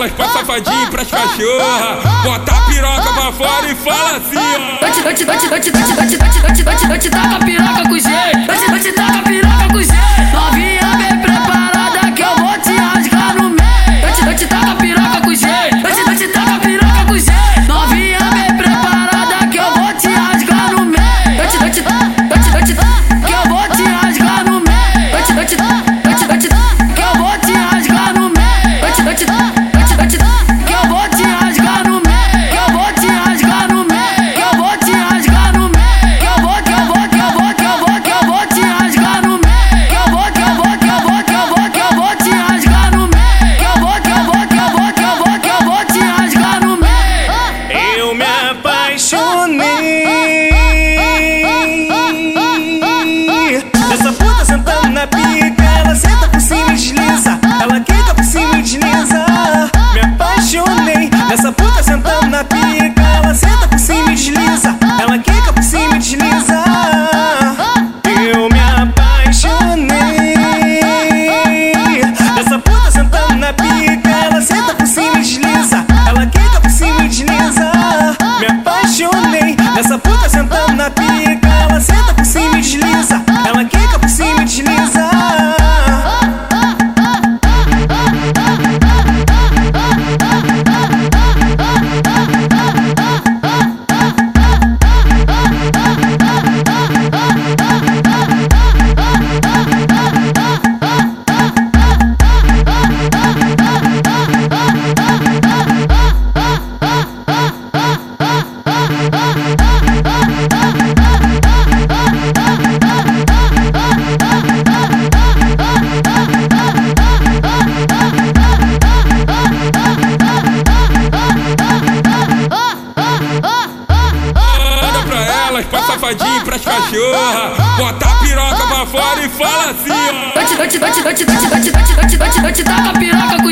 elas, pra safadinho, pras cachorra. Bota a piroca pra fora e fala assim, ó. Pra safadinho, pras cachorra. Bota a piroca pra fora e fala assim, ó. Dante, dante, dante, dante, dante, dante, dante, dante, dante, taca a piroca com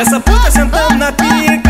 Essa puta sentando na pica